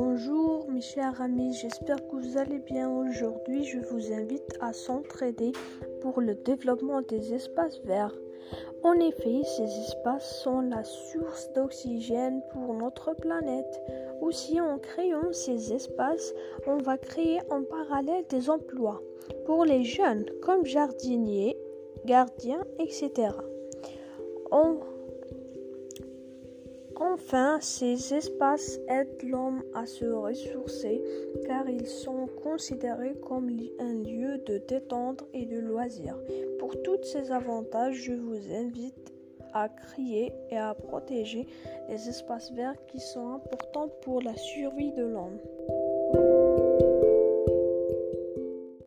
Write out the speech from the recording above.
Bonjour mes chers amis, j'espère que vous allez bien aujourd'hui. Je vous invite à s'entraider pour le développement des espaces verts. En effet, ces espaces sont la source d'oxygène pour notre planète. Aussi, en créant ces espaces, on va créer en parallèle des emplois pour les jeunes comme jardiniers, gardiens, etc. Enfin, ces espaces aident l'homme à se ressourcer car ils sont considérés comme un lieu de détente et de loisir. Pour tous ces avantages, je vous invite à créer et à protéger les espaces verts qui sont importants pour la survie de l'homme.